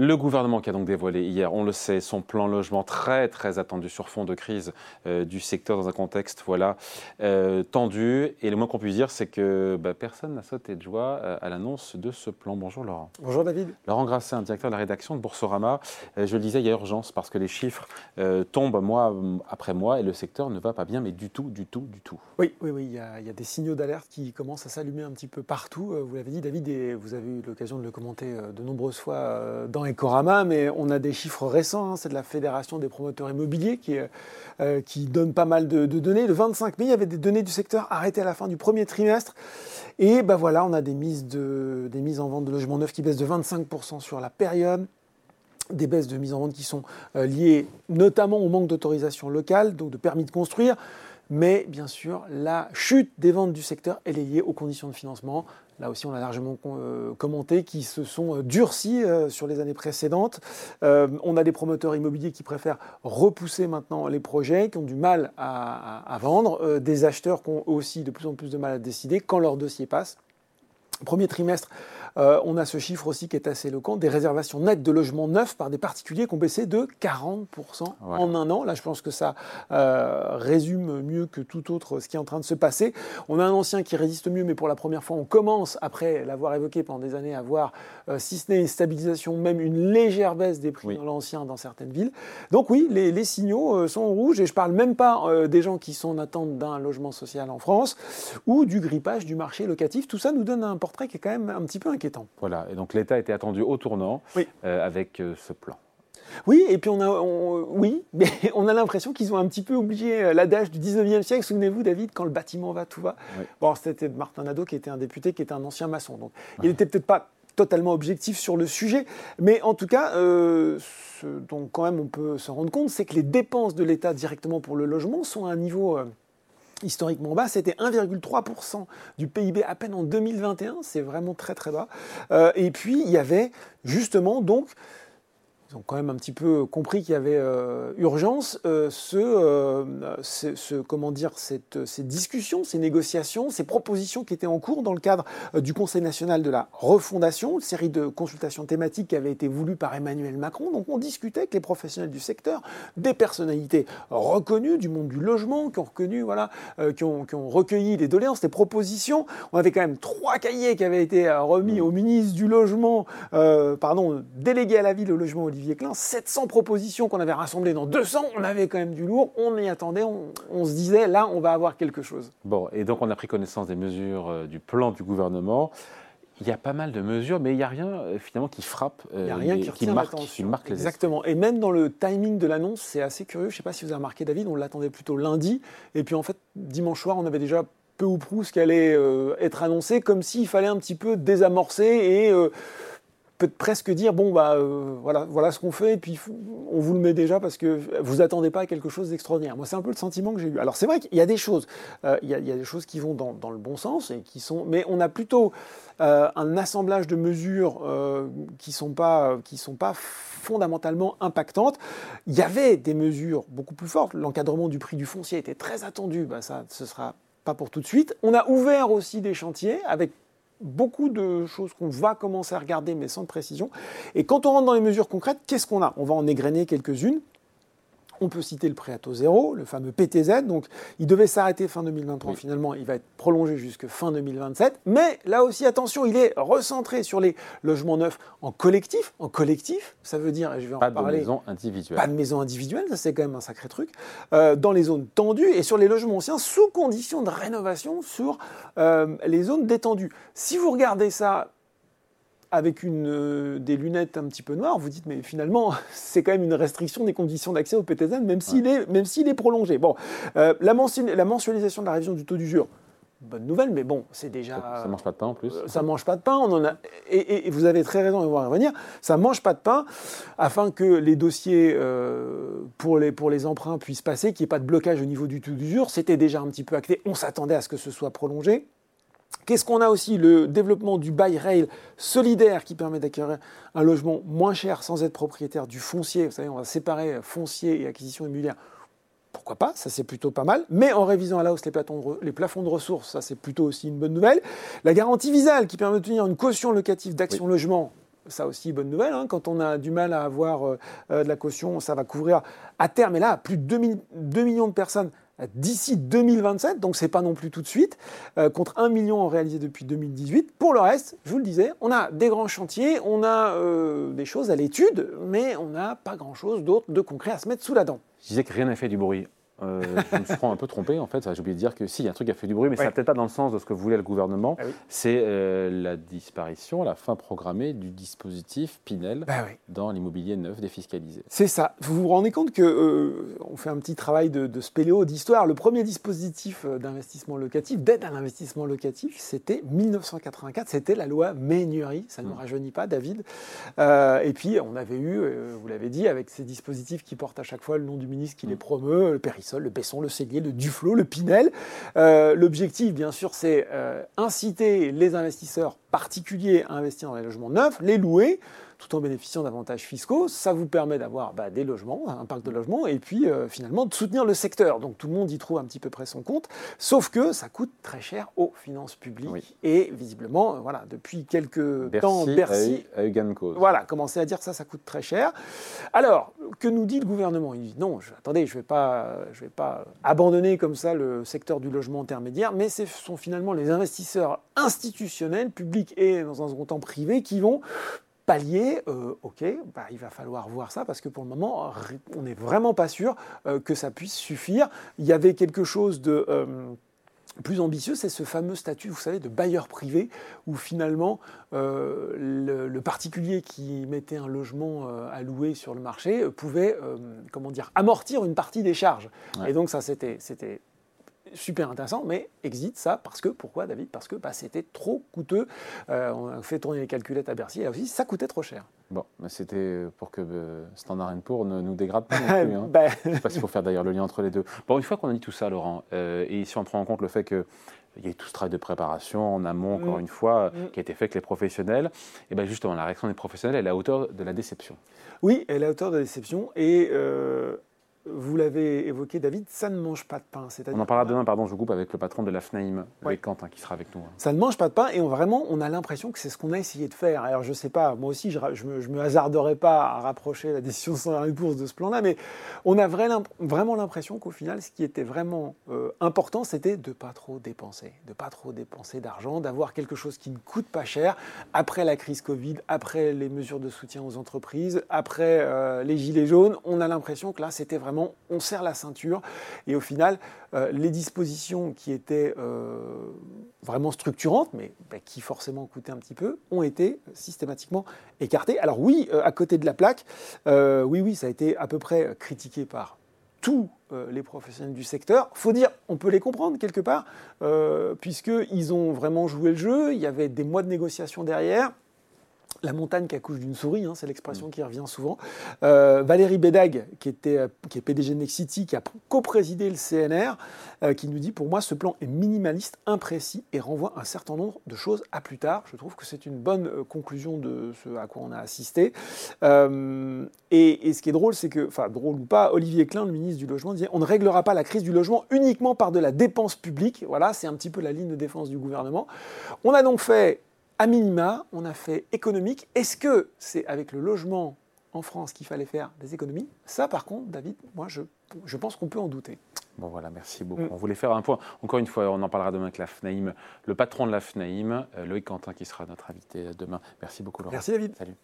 Le gouvernement qui a donc dévoilé hier, on le sait, son plan logement très très attendu sur fond de crise euh, du secteur dans un contexte voilà euh, tendu. Et le moins qu'on puisse dire, c'est que bah, personne n'a sauté de joie euh, à l'annonce de ce plan. Bonjour Laurent. Bonjour David. Laurent Grassin, directeur de la rédaction de Boursorama. je le disais, il y a urgence parce que les chiffres tombent mois après mois et le secteur ne va pas bien, mais du tout, du tout, du tout. Oui, oui, oui. Il y a, il y a des signaux d'alerte qui commencent à s'allumer un petit peu partout. Vous l'avez dit, David, et vous avez eu l'occasion de le commenter de nombreuses fois dans Ecorama, mais on a des chiffres récents, hein, c'est de la Fédération des promoteurs immobiliers qui, euh, qui donne pas mal de, données. Le 25 mai, il y avait des données du secteur arrêtées à la fin du premier trimestre. Et ben voilà, on a des mises, en vente de logements neufs qui baissent de 25% sur la période des baisses de mise en vente qui sont euh, liées notamment au manque d'autorisation locale, donc de permis de construire. Mais bien sûr, la chute des ventes du secteur, est liée aux conditions de financement, là aussi on a largement euh, commenté, qui se sont euh, durcis euh, sur les années précédentes. on a des promoteurs immobiliers qui préfèrent repousser maintenant les projets, qui ont du mal à, vendre, des acheteurs qui ont aussi de plus en plus de mal à décider quand leur dossier passe. Premier trimestre, euh, on a ce chiffre aussi qui est assez éloquent, des réservations nettes de logements neufs par des particuliers qui ont baissé de 40% en un an. Là, je pense que ça euh, résume mieux que tout autre ce qui est en train de se passer. On a un ancien qui résiste mieux, mais pour la première fois, on commence, après l'avoir évoqué pendant des années, à voir, euh, si ce n'est une stabilisation, même une légère baisse des prix dans l'ancien dans certaines villes. Donc oui, les, les signaux sont rouges, et je ne parle même pas des gens qui sont en attente d'un logement social en France, ou du grippage du marché locatif. Tout ça nous donne un portrait qui est quand même un petit peu inquiétant. Voilà, et donc l'État était attendu au tournant euh, avec euh, ce plan. Oui, et puis on a, oui, mais on a l'impression qu'ils ont un petit peu oublié euh, l'adage du 19e siècle. Souvenez-vous, David, quand le bâtiment va, tout va. Bon, c'était Martin Nadeau qui était un député, qui était un ancien maçon. Donc, il n'était peut-être pas totalement objectif sur le sujet, mais en tout cas, ce dont quand même on peut se rendre compte, c'est que les dépenses de l'État directement pour le logement sont à un niveau historiquement bas, c'était 1,3% du PIB à peine en 2021, c'est vraiment très très bas. Euh, et puis il y avait justement donc ils ont quand même un petit peu compris qu'il y avait euh, urgence, euh, euh, ce, comment dire, cette, ces discussions, ces négociations, ces propositions qui étaient en cours dans le cadre du Conseil national de la refondation, une série de consultations thématiques qui avaient été voulues par Emmanuel Macron. Donc on discutait avec les professionnels du secteur, des personnalités reconnues du monde du logement, qui ont reconnu, voilà, qui ont, qui, ont, recueilli des doléances, des propositions. On avait quand même trois cahiers qui avaient été remis au ministre du logement, pardon, délégué à la ville au logement Olivier Klein, 700 propositions qu'on avait rassemblées dans 200, on avait quand même du lourd, on y attendait, on, se disait là, on va avoir quelque chose. Bon, et donc on a pris connaissance des mesures euh, du plan du gouvernement. Il y a pas mal de mesures, mais il n'y a rien euh, finalement qui frappe, euh, il n'y a rien qui, marque, qui marque les Exactement. Et même dans le timing de l'annonce, c'est assez curieux. Je ne sais pas si vous avez remarqué, David, on l'attendait plutôt lundi, et puis en fait dimanche soir, on avait déjà peu ou prou ce qui allait être annoncé, comme s'il fallait un petit peu désamorcer et peut presque dire bon bah euh, voilà voilà ce qu'on fait et puis on vous le met déjà parce que vous attendez pas à quelque chose d'extraordinaire. Moi c'est un peu le sentiment que j'ai eu. Alors c'est vrai qu'il y a des choses, euh, il, y a, des choses qui vont dans, dans, le bon sens et qui sont, mais on a plutôt euh, un assemblage de mesures qui sont pas qui sont pas fondamentalement impactantes. Il y avait des mesures beaucoup plus fortes. L'encadrement du prix du foncier était très attendu. Bah, ça ce sera pas pour tout de suite. On a ouvert aussi des chantiers avec beaucoup de choses qu'on va commencer à regarder, mais sans précision. Et quand on rentre dans les mesures concrètes, qu'est-ce qu'on a? On va en égrener quelques-unes. On peut citer le prêt à taux zéro, le fameux PTZ. Donc, il devait s'arrêter fin 2023. Finalement, il va être prolongé jusque fin 2027. Mais là aussi, attention, il est recentré sur les logements neufs en collectif. En collectif, ça veut dire, je vais en pas parler. Pas de maison individuelle. Pas de maison individuelle, ça c'est quand même un sacré truc. Euh, dans les zones tendues et sur les logements anciens, sous condition de rénovation sur euh, les zones détendues. Si vous regardez ça avec une, euh, des lunettes un petit peu noires, vous dites mais finalement c'est quand même une restriction des conditions d'accès au PTZ même s'il est, même s'il est prolongé. Bon, euh, la, la, mensualisation de la révision du taux d'usure, bonne nouvelle, mais bon, c'est déjà. Ça, ne mange pas de pain en plus. Euh, ça mange pas de pain. On en a, et, vous avez très raison, on va y revenir. Ça mange pas de pain, afin que les dossiers pour, les, pour les emprunts puissent passer, qu'il n'y ait pas de blocage au niveau du taux d'usure. C'était déjà un petit peu acté. On s'attendait à ce que ce soit prolongé. Qu'est-ce qu'on a aussi Le développement du buy rail solidaire qui permet d'acquérir un logement moins cher sans être propriétaire du foncier. Vous savez, on va séparer foncier et acquisition immobilière. Pourquoi pas Ça, c'est plutôt pas mal. Mais en révisant à la hausse les, les plafonds de ressources, ça, c'est plutôt aussi une bonne nouvelle. La garantie visale qui permet de tenir une caution locative d'Action Logement ça aussi, bonne nouvelle. Hein. quand on a du mal à avoir euh, de la caution, ça va couvrir à terme, et là, plus de 2, millions de personnes d'ici 2027, donc c'est pas non plus tout de suite, contre 1 million réalisé depuis 2018. Pour le reste, je vous le disais, on a des grands chantiers, on a des choses à l'étude, mais on n'a pas grand-chose d'autre de concret à se mettre sous la dent. Je disais que rien n'a fait du bruit. Euh, je me suis un peu trompé en fait. J'ai oublié de dire que si, il y a un truc qui a fait du bruit, mais ça peut-être pas dans le sens de ce que voulait le gouvernement. Ah c'est euh, la disparition, la fin programmée du dispositif Pinel bah dans l'immobilier neuf défiscalisé. C'est ça. Vous vous rendez compte que euh, on fait un petit travail de, de spéléo, d'histoire. Le premier dispositif d'investissement locatif, d'aide à l'investissement locatif, c'était 1984. C'était la loi Ménurie. Ça ne me mmh. rajeunit pas, David. et puis on avait eu, vous l'avez dit, avec ces dispositifs qui portent à chaque fois le nom du ministre qui les mmh. promeut, le le Besson, le Cellier, le Duflo, le Pinel. Euh, l'objectif, bien sûr, c'est euh, inciter les investisseurs particuliers à investir dans les logements neufs, les louer, tout en bénéficiant d'avantages fiscaux. Ça vous permet d'avoir bah, des logements, un parc de logements, et puis euh, finalement de soutenir le secteur. Donc tout le monde y trouve un petit peu près son compte, sauf que ça coûte très cher aux finances publiques. Et visiblement, euh, voilà, depuis quelques temps, Bercy a eu, gain de cause. Voilà, commencé à dire que ça, ça coûte très cher. Alors, que nous dit le gouvernement? Il dit non, je, attendez, je ne vais, pas, je vais pas abandonner comme ça le secteur du logement intermédiaire, mais ce sont finalement les investisseurs institutionnels, publics et dans un second temps privés, qui vont pallier, euh, ok, bah, il va falloir voir ça parce que pour le moment, on n'est vraiment pas sûr euh, que ça puisse suffire. Il y avait quelque chose de euh, plus ambitieux, c'est ce fameux statut, vous savez, de bailleur privé, où finalement le, particulier qui mettait un logement à louer sur le marché pouvait, comment dire, amortir une partie des charges. Et donc ça, c'était super intéressant, mais exit ça parce que, pourquoi David? Parce que bah, c'était trop coûteux. Euh, on a fait tourner les calculettes à Bercy, et aussi ça coûtait trop cher. Bon, mais c'était pour que euh, Standard Poor's ne nous dégrade pas non plus. Hein. Ben. Je ne sais pas s'il faut faire d'ailleurs le lien entre les deux. Bon, une fois qu'on a dit tout ça, Laurent, euh, et si on prend en compte le fait que il y a eu tout ce travail de préparation en amont, encore mm. une fois, mm. qui a été fait avec les professionnels. Et bien justement, la réaction des professionnels, elle est à hauteur de la déception. Oui, elle est à hauteur de la déception. Et vous l'avez évoqué, David, ça ne mange pas de pain. On en parlera demain, pardon, je coupe avec le patron de la FNAIM, avec Quentin, qui sera avec nous. Hein. Ça ne mange pas de pain et on, vraiment, on a l'impression que c'est ce qu'on a essayé de faire. Alors, je ne sais pas, moi aussi, je ne me, hasarderai pas à rapprocher la décision de Bourse de ce plan-là, mais on a vraiment l'impression qu'au final, ce qui était vraiment euh, important, c'était de ne pas trop dépenser, de pas trop dépenser d'argent, d'avoir quelque chose qui ne coûte pas cher après la crise Covid, après les mesures de soutien aux entreprises, après euh, les gilets jaunes. On a l'impression que là, c'était vraiment on serre la ceinture. Et au final, euh, les dispositions qui étaient euh, vraiment structurantes, mais bah, qui forcément coûtaient un petit peu, ont été systématiquement écartées. Alors oui, euh, à côté de la plaque, oui, oui, ça a été à peu près critiqué par tous les professionnels du secteur. faut dire, on peut les comprendre quelque part, puisqu'ils ont vraiment joué le jeu, il y avait des mois de négociations derrière la montagne qui accouche d'une souris, hein, c'est l'expression qui revient souvent. Euh, Valérie Bédag, qui, était, euh, qui est PDG de Nexity, qui a co-présidé le CNR, euh, qui nous dit Pour moi, ce plan est minimaliste, imprécis et renvoie un certain nombre de choses à plus tard. Je trouve que c'est une bonne conclusion de ce à quoi on a assisté. Et, ce qui est drôle, c'est que, enfin, drôle ou pas, Olivier Klein, le ministre du Logement, disait On ne réglera pas la crise du logement uniquement par de la dépense publique. Voilà, c'est un petit peu la ligne de défense du gouvernement. On a donc fait à minima, on a fait économique. Est-ce que c'est avec le logement en France qu'il fallait faire des économies? Ça, par contre, David, moi, je, je pense qu'on peut en douter. Bon voilà, merci beaucoup. Mm. On voulait faire un point. Encore une fois, on en parlera demain avec la FNAIM, le patron de la FNAIM, euh, Loïc Quentin, qui sera notre invité demain. Merci beaucoup, Laurent. Merci, David. Salut.